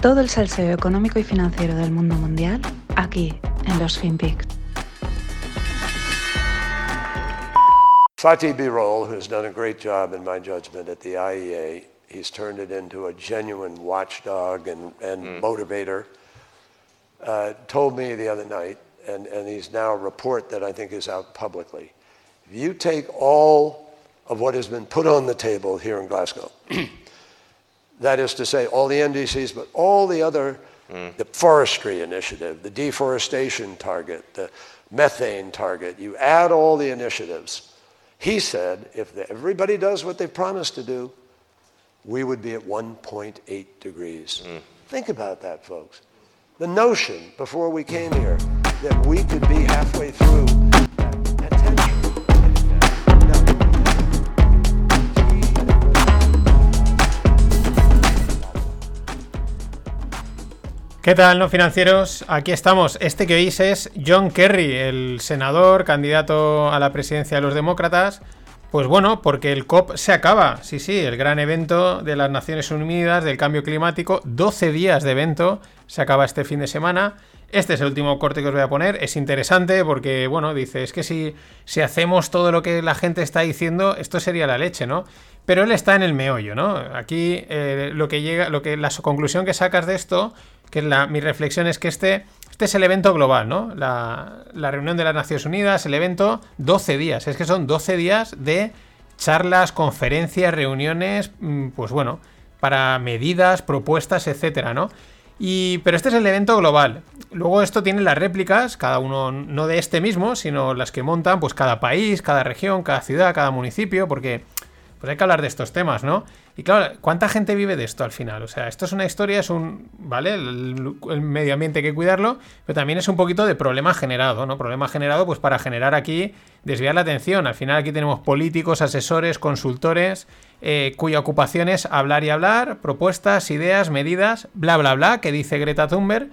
Todo el salseo económico y financiero del mundo mundial aquí en los FinPix. Fatih Birol, who's done a great job in my judgment at the IEA, he's turned it into a genuine watchdog and, and motivator, uh, told me the other night, and, and he's now a report that I think is out publicly. If you take all of what has been put on the table here in Glasgow, that is to say, all the NDCs, but all the other, mm. the forestry initiative, the deforestation target, the methane target, you add all the initiatives. He said if everybody does what they promised to do, we would be at 1.8 degrees. Mm. Think about that, folks. The notion before we came here that we could be halfway through ¿Qué tal, no financieros? Aquí estamos. Este que oís es John Kerry, el senador, candidato a la presidencia de los demócratas. Pues bueno, porque el COP se acaba. Sí, sí, el gran evento de las Naciones Unidas del cambio climático. 12 días de evento. Se acaba este fin de semana. Este es el último corte que os voy a poner. Es interesante porque, bueno, dice, es que si, si hacemos todo lo que la gente está diciendo, esto sería la leche, ¿no? Pero él está en el meollo, ¿no? Aquí eh, lo que llega, lo que la conclusión que sacas de esto, que la, mi reflexión es que este, este es el evento global, ¿no? La, la reunión de las Naciones Unidas, el evento, 12 días. Es que son 12 días de charlas, conferencias, reuniones, mm, pues bueno, para medidas, propuestas, etcétera, ¿no? Y, pero este es el evento global. Luego esto tiene las réplicas, cada uno no de este mismo, sino las que montan pues cada país, cada región, cada ciudad, cada municipio, porque pues hay que hablar de estos temas, ¿no? Y claro, ¿cuánta gente vive de esto al final? O sea, esto es una historia, es un, ¿vale? El, medio ambiente hay que cuidarlo, pero también es un poquito de problema generado, ¿no? Problema generado pues para generar aquí, desviar la atención. Al final aquí tenemos políticos, asesores, consultores, eh, cuya ocupación es hablar y hablar, propuestas, ideas, medidas, bla, bla, bla, que dice Greta Thunberg.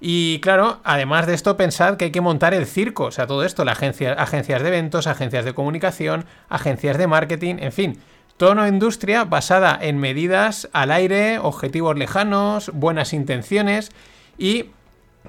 Y claro, además de esto, pensad que hay que montar el circo, o sea, todo esto, la agencia, agencias de eventos, agencias de comunicación, agencias de marketing, en fin, una industria basada en medidas al aire, objetivos lejanos, buenas intenciones y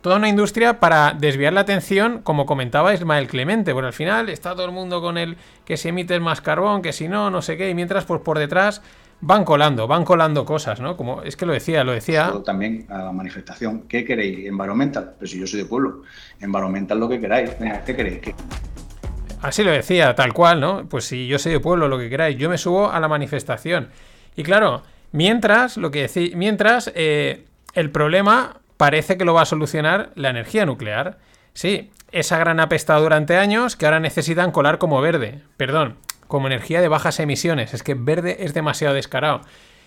toda una industria para desviar la atención, como comentaba Ismael Clemente, porque al final está todo el mundo con el que si emites más carbón, que si no, no sé qué, y mientras pues por detrás van colando, van colando cosas, ¿no? Como es que lo decía, lo decía. También a la manifestación. ¿Qué queréis? Environmental. Pero si yo soy de pueblo. Environmental lo que queráis. ¿Qué queréis? Así lo decía, tal cual, ¿no? Pues si yo soy de pueblo, lo que queráis, yo me subo a la manifestación. Y claro, mientras, lo que decía, mientras eh, el problema parece que lo va a solucionar la energía nuclear. Sí, esa gran apestado durante años que ahora necesitan colar como verde. Perdón, como energía de bajas emisiones. Es que verde es demasiado descarado.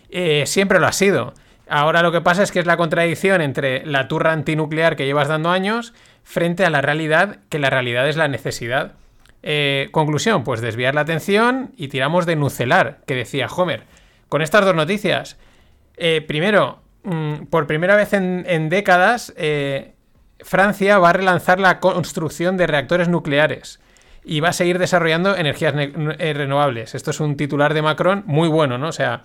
Eh, siempre lo ha sido. Ahora lo que pasa es que es la contradicción entre la turra antinuclear que llevas dando años frente a la realidad, que la realidad es la necesidad. Eh, conclusión, pues desviar la atención y tiramos de nucelar, que decía Homer. Con estas dos noticias, eh, primero, mmm, por primera vez en, en décadas, eh, Francia va a relanzar la construcción de reactores nucleares y va a seguir desarrollando energías eh, renovables. Esto es un titular de Macron muy bueno, ¿no? O sea,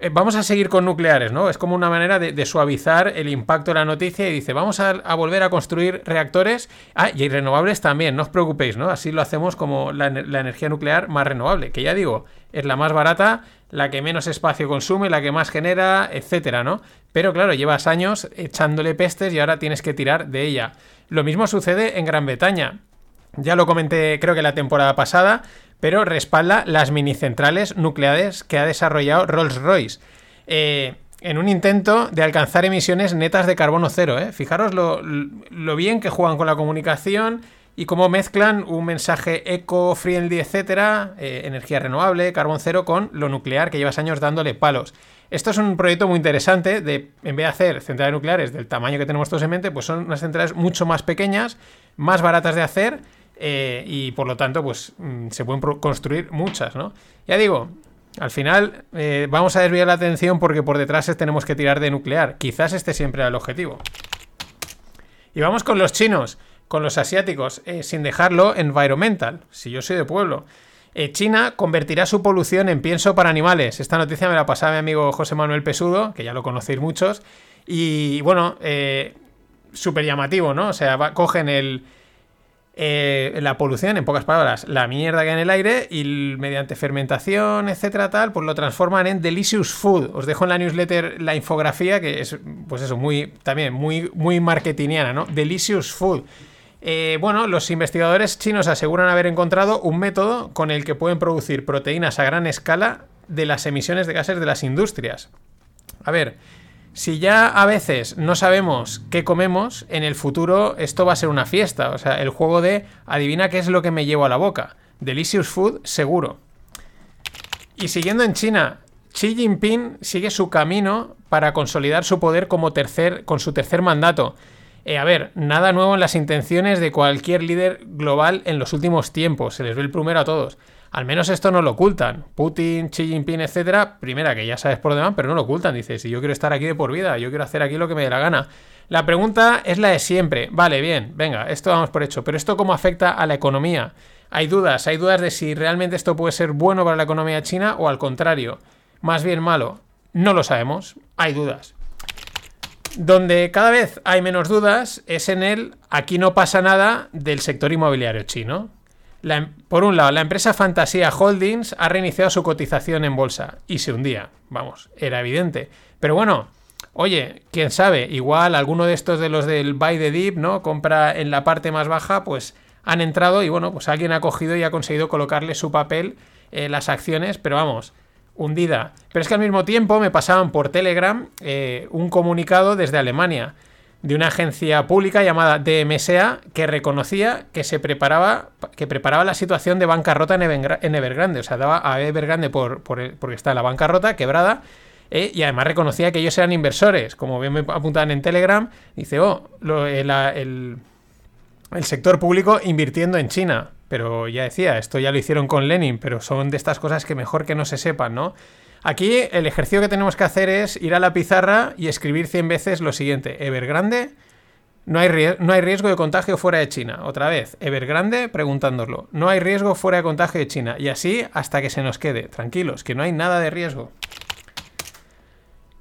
eh, vamos a seguir con nucleares, ¿no? Es como una manera de, suavizar el impacto de la noticia y dice, vamos a, a, volver a construir reactores. Ah, y renovables también, no os preocupéis, ¿no? Así lo hacemos como la, la energía nuclear más renovable, que ya digo, es la más barata, la que menos espacio consume, la que más genera, etcétera, ¿no? Pero claro, llevas años echándole pestes y ahora tienes que tirar de ella. Lo mismo sucede en Gran Bretaña. Ya lo comenté creo que la temporada pasada, pero respalda las minicentrales nucleares que ha desarrollado Rolls-Royce. Eh, en un intento de alcanzar emisiones netas de carbono cero. ¿eh? Fijaros lo, bien que juegan con la comunicación y cómo mezclan un mensaje eco-friendly, etcétera, eh, energía renovable, carbón cero, con lo nuclear que llevas años dándole palos. Esto es un proyecto muy interesante de, en vez de hacer centrales nucleares del tamaño que tenemos todos en mente, pues son unas centrales mucho más pequeñas, más baratas de hacer eh, y por lo tanto, pues mm, se pueden construir muchas, ¿no? Ya digo, al final eh, vamos a desviar la atención porque por detrás tenemos que tirar de nuclear. Quizás este siempre era el objetivo. Y vamos con los chinos, con los asiáticos, eh, sin dejarlo environmental, si yo soy de pueblo. China convertirá su polución en pienso para animales. Esta noticia me la pasaba mi amigo José Manuel Pesudo, que ya lo conocéis muchos. Y bueno, súper llamativo, ¿no? O sea, cogen el, eh, la polución, en pocas palabras, la mierda que hay en el aire y mediante fermentación, etcétera, tal, pues lo transforman en delicious food. Os dejo en la newsletter la infografía que es, pues eso, muy, también muy, muy marketingiana, ¿no? Delicious food. Eh, bueno, los investigadores chinos aseguran haber encontrado un método con el que pueden producir proteínas a gran escala de las emisiones de gases de las industrias. A ver, si ya a veces no sabemos qué comemos, en el futuro esto va a ser una fiesta. O sea, el juego de adivina qué es lo que me llevo a la boca. Delicious food, seguro. Y siguiendo en China, Xi Jinping sigue su camino para consolidar su poder como tercer, con su tercer mandato. Eh, a ver, nada nuevo en las intenciones de cualquier líder global en los últimos tiempos. Se les ve el primero a todos. Al menos esto no lo ocultan. Putin, Xi Jinping, etcétera. Primera, que ya sabes por demás, pero no lo ocultan. Dice, si yo quiero estar aquí de por vida, yo quiero hacer aquí lo que me dé la gana. La pregunta es la de siempre. Vale, bien, venga, esto vamos por hecho. Pero esto cómo afecta a la economía. Hay dudas, hay dudas de si realmente esto puede ser bueno para la economía china o al contrario, más bien malo. No lo sabemos, hay dudas. Donde cada vez hay menos dudas es en el aquí no pasa nada del sector inmobiliario chino. Em- por un lado, la empresa Fantasía Holdings ha reiniciado su cotización en bolsa y se hundía. Vamos, era evidente. Pero bueno, oye, quién sabe, igual alguno de estos de los del buy the dip, ¿no? Compra en la parte más baja, pues han entrado y bueno, pues alguien ha cogido y ha conseguido colocarle su papel en las acciones, pero vamos, hundida. Pero es que al mismo tiempo me pasaban por Telegram eh, un comunicado desde Alemania de una agencia pública llamada DMSA que reconocía que se preparaba que preparaba la situación de bancarrota en, Evergra- en Evergrande, o sea, daba a Evergrande por, por el- porque está la bancarrota, quebrada, eh, y además reconocía que ellos eran inversores, como bien me apuntaban en Telegram, dice, oh, lo- eh, la- el, el sector público invirtiendo en China. Pero ya decía, esto ya lo hicieron con Lenin, pero son de estas cosas que mejor que no se sepan, ¿no? Aquí el ejercicio que tenemos que hacer es ir a la pizarra y escribir 100 veces lo siguiente. Evergrande, no hay, no hay riesgo de contagio fuera de China. Otra vez, Evergrande preguntándolo. No hay riesgo fuera de contagio de China. Y así hasta que se nos quede. Tranquilos, que no hay nada de riesgo.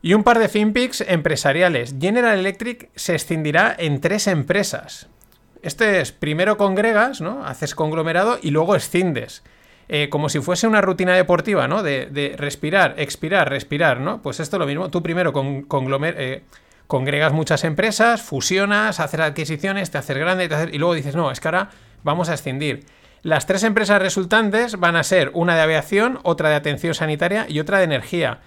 Y un par de FinPix empresariales. General Electric se escindirá en tres empresas. Este es primero congregas, ¿no? Haces conglomerado y luego escindes. Eh, como si fuese una rutina deportiva, ¿no? De, respirar, expirar, respirar, ¿no? Pues esto es lo mismo. Tú primero eh, congregas muchas empresas, fusionas, haces adquisiciones, te haces grande te haces- y luego dices, no, es que ahora vamos a escindir. Las tres empresas resultantes van a ser una de aviación, otra de atención sanitaria y otra de energía.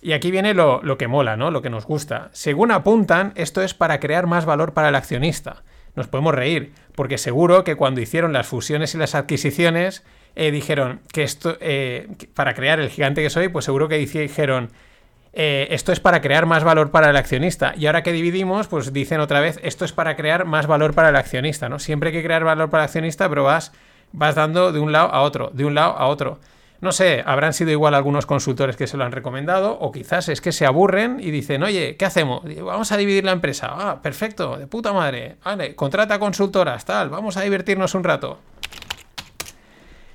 Y aquí viene lo que mola, ¿no? Lo que nos gusta. Según apuntan, esto es para crear más valor para el accionista. Nos podemos reír, porque seguro que cuando hicieron las fusiones y las adquisiciones, eh, dijeron que esto, eh, para crear el gigante que soy, pues seguro que dijeron, eh, esto es para crear más valor para el accionista. Y ahora que dividimos, pues dicen otra vez, esto es para crear más valor para el accionista, ¿no? Siempre hay que crear valor para el accionista, pero vas, vas dando de un lado a otro, de un lado a otro. No sé, habrán sido igual algunos consultores que se lo han recomendado, o quizás es que se aburren y dicen, oye, ¿qué hacemos? Vamos a dividir la empresa. Ah, perfecto, de puta madre. Vale, contrata consultoras, tal, vamos a divertirnos un rato.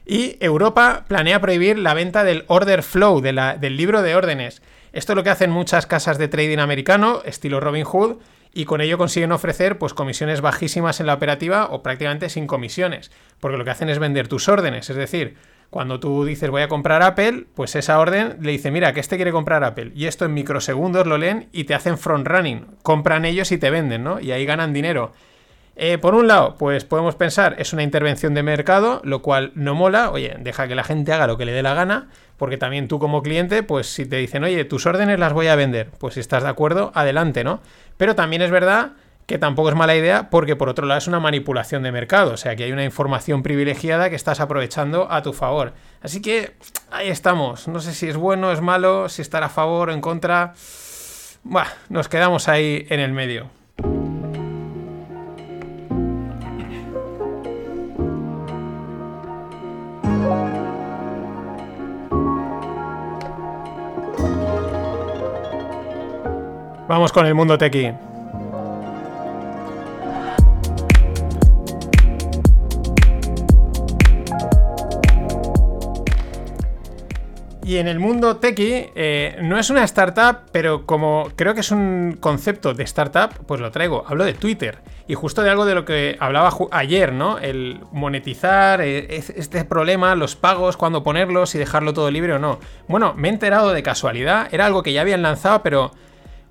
Y Europa planea prohibir la venta del order flow, del libro de órdenes. Esto es lo que hacen muchas casas de trading americano, estilo Robin Hood, y con ello consiguen ofrecer pues, comisiones bajísimas en la operativa o prácticamente sin comisiones, porque lo que hacen es vender tus órdenes, es decir, cuando tú dices voy a comprar Apple, pues esa orden le dice, mira, que este quiere comprar Apple, y esto en microsegundos lo leen y te hacen front running, compran ellos y te venden, ¿no? Y ahí ganan dinero. Eh, por un lado, pues podemos pensar, es una intervención de mercado, lo cual no mola, oye, deja que la gente haga lo que le dé la gana, porque también tú como cliente, pues si te dicen, oye, tus órdenes las voy a vender, pues si estás de acuerdo, adelante, ¿no? Pero también es verdad que tampoco es mala idea, porque por otro lado es una manipulación de mercado, o sea que hay una información privilegiada que estás aprovechando a tu favor. Así que ahí estamos, no sé si es bueno, es malo, si estar a favor o en contra, Buah, nos quedamos ahí en el medio. Vamos con el mundo tequi. Y en el mundo techie, eh, no es una startup, pero como creo que es un concepto de startup, pues lo traigo. Hablo de Twitter. Y justo de algo de lo que hablaba ayer, ¿no? El monetizar, eh, este problema, los pagos, cuándo ponerlos, y dejarlo todo libre o no. Bueno, me he enterado de casualidad. Era algo que ya habían lanzado, pero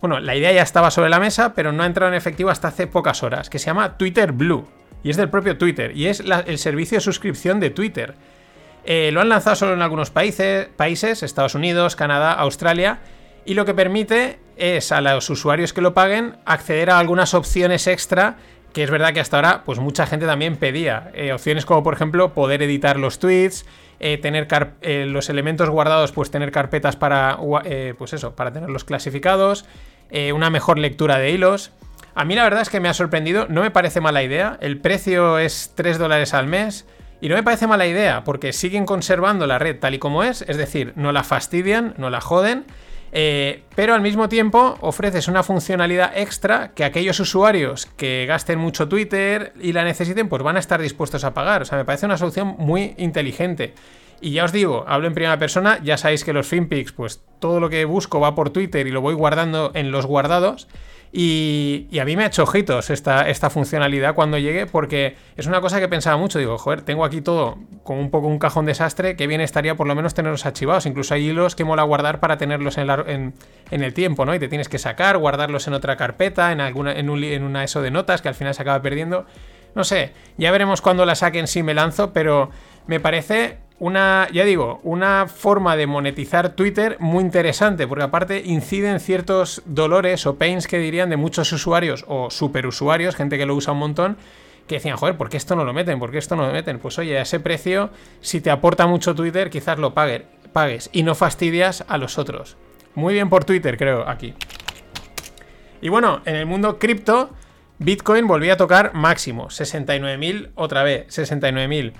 bueno, la idea ya estaba sobre la mesa, pero no ha entrado en efectivo hasta hace pocas horas, que se llama Twitter Blue. Y es del propio Twitter. Y es el servicio de suscripción de Twitter. Eh, lo han lanzado solo en algunos países, Estados Unidos, Canadá, Australia. Y lo que permite es a los usuarios que lo paguen acceder a algunas opciones extra que es verdad que hasta ahora pues mucha gente también pedía. Eh, opciones como por ejemplo poder editar los tweets, eh, tener los elementos guardados, pues tener carpetas para, pues eso, para tenerlos clasificados, una mejor lectura de hilos. A mí la verdad es que me ha sorprendido, no me parece mala idea, el precio es 3 dólares al mes y no me parece mala idea porque siguen conservando la red tal y como es, es decir, no la fastidian, no la joden. Eh, pero al mismo tiempo ofreces una funcionalidad extra que aquellos usuarios que gasten mucho Twitter y la necesiten, pues van a estar dispuestos a pagar. O sea, me parece una solución muy inteligente. Y ya os digo, hablo en primera persona, ya sabéis que los FinPix, pues todo lo que busco va por Twitter y lo voy guardando en los guardados. Y, a mí me ha hecho ojitos esta, esta funcionalidad cuando llegue, porque es una cosa que pensaba mucho. Digo, joder, tengo aquí todo con un poco un cajón desastre, que bien estaría por lo menos tenerlos archivados. Incluso hay hilos que mola guardar para tenerlos en, el tiempo, ¿no? Y te tienes que sacar, guardarlos en otra carpeta, en, alguna, en, en una ESO de notas que al final se acaba perdiendo. No sé, ya veremos cuando la saquen si me lanzo, pero me parece una, ya digo, una forma de monetizar Twitter muy interesante, porque aparte incide en ciertos dolores o pains que dirían de muchos usuarios o superusuarios, gente que lo usa un montón, que decían, joder, ¿por qué esto no lo meten? ¿Por qué esto no lo meten? Pues oye, a ese precio, si te aporta mucho Twitter, quizás lo pagues y no fastidias a los otros. Muy bien por Twitter, creo, aquí. Y bueno, en el mundo cripto, Bitcoin volvía a tocar máximo, 69.000 otra vez, 69.000.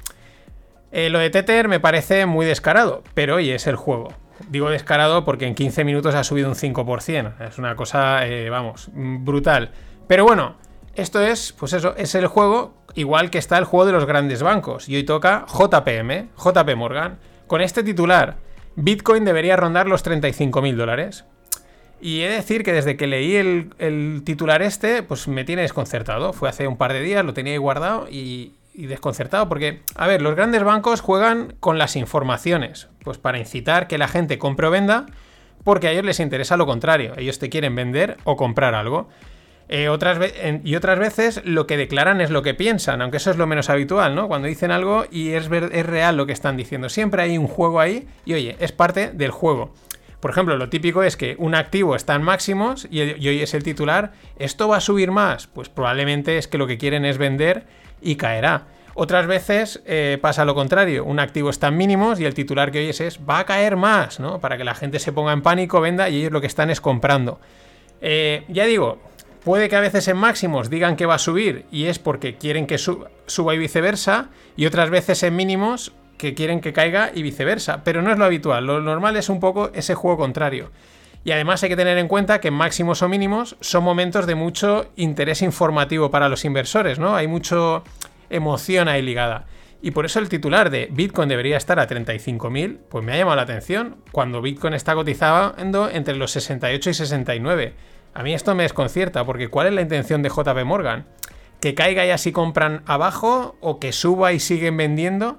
Eh, lo de Tether me parece muy descarado, pero oye, es el juego. Digo descarado porque en 15 minutos ha subido un 5%. Es una cosa, eh, vamos, brutal. Pero bueno, esto es, pues eso, es el juego, igual que está el juego de los grandes bancos. Y hoy toca JPM, JP Morgan. Con este titular, Bitcoin debería rondar los 35.000 dólares. Y he de decir que desde que leí el, el, titular este, pues me tiene desconcertado. Fue hace un par de días, lo tenía ahí guardado y, y desconcertado porque, a ver, los grandes bancos juegan con las informaciones, pues para incitar que la gente compre o venda, porque a ellos les interesa lo contrario, ellos te quieren vender o comprar algo. Eh, y otras veces lo que declaran es lo que piensan, aunque eso es lo menos habitual, ¿no? Cuando dicen algo y es, es real lo que están diciendo. Siempre hay un juego ahí y oye, es parte del juego. Por ejemplo, lo típico es que un activo está en máximos y, y hoy es el titular, ¿esto va a subir más? Pues probablemente es que lo que quieren es vender y caerá. Otras veces eh, pasa lo contrario, un activo está en mínimos y el titular que oyes es va a caer más, ¿no? Para que la gente se ponga en pánico, venda y ellos lo que están es comprando. Eh, ya digo, puede que a veces en máximos digan que va a subir y es porque quieren que suba y viceversa, y otras veces en mínimos que quieren que caiga y viceversa, pero no es lo habitual, lo normal es un poco ese juego contrario. Y además hay que tener en cuenta que máximos o mínimos son momentos de mucho interés informativo para los inversores, ¿no? Hay mucho emoción ahí ligada. Y por eso el titular de Bitcoin debería estar a 35.000, pues me ha llamado la atención cuando Bitcoin está cotizando entre los 68 y 69. A mí esto me desconcierta, porque ¿cuál es la intención de JP Morgan? ¿Que caiga y así compran abajo o que suba y siguen vendiendo?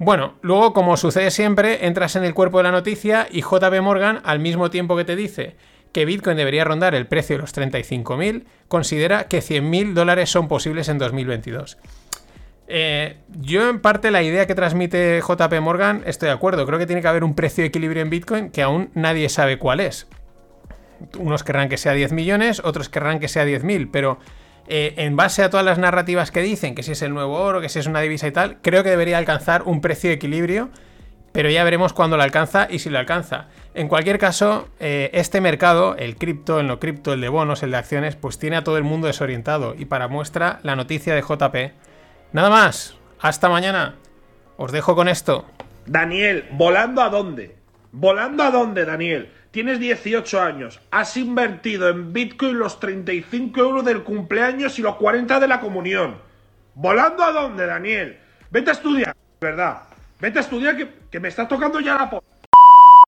Bueno, luego, como sucede siempre, entras en el cuerpo de la noticia y JP Morgan, al mismo tiempo que te dice que Bitcoin debería rondar el precio de los 35.000, considera que 100.000 dólares son posibles en 2022. Eh, yo en parte la idea que transmite JP Morgan estoy de acuerdo, creo que tiene que haber un precio de equilibrio en Bitcoin que aún nadie sabe cuál es. Unos querrán que sea 10 millones, otros querrán que sea 10.000, pero eh, en base a todas las narrativas que dicen, que si es el nuevo oro, que si es una divisa y tal, creo que debería alcanzar un precio de equilibrio, pero ya veremos cuándo lo alcanza y si lo alcanza. En cualquier caso, eh, este mercado, el cripto, el no cripto, el de bonos, el de acciones, pues tiene a todo el mundo desorientado. Y para muestra, la noticia de JP. Nada más, hasta mañana. Os dejo con esto. Daniel, ¿volando a dónde? ¿Volando a dónde, Daniel? Tienes 18 años, has invertido en Bitcoin los 35 euros del cumpleaños y los 40 de la comunión. ¿Volando a dónde, Daniel? Vete a estudiar, ¿verdad? Vete a estudiar que, que me estás tocando ya la po...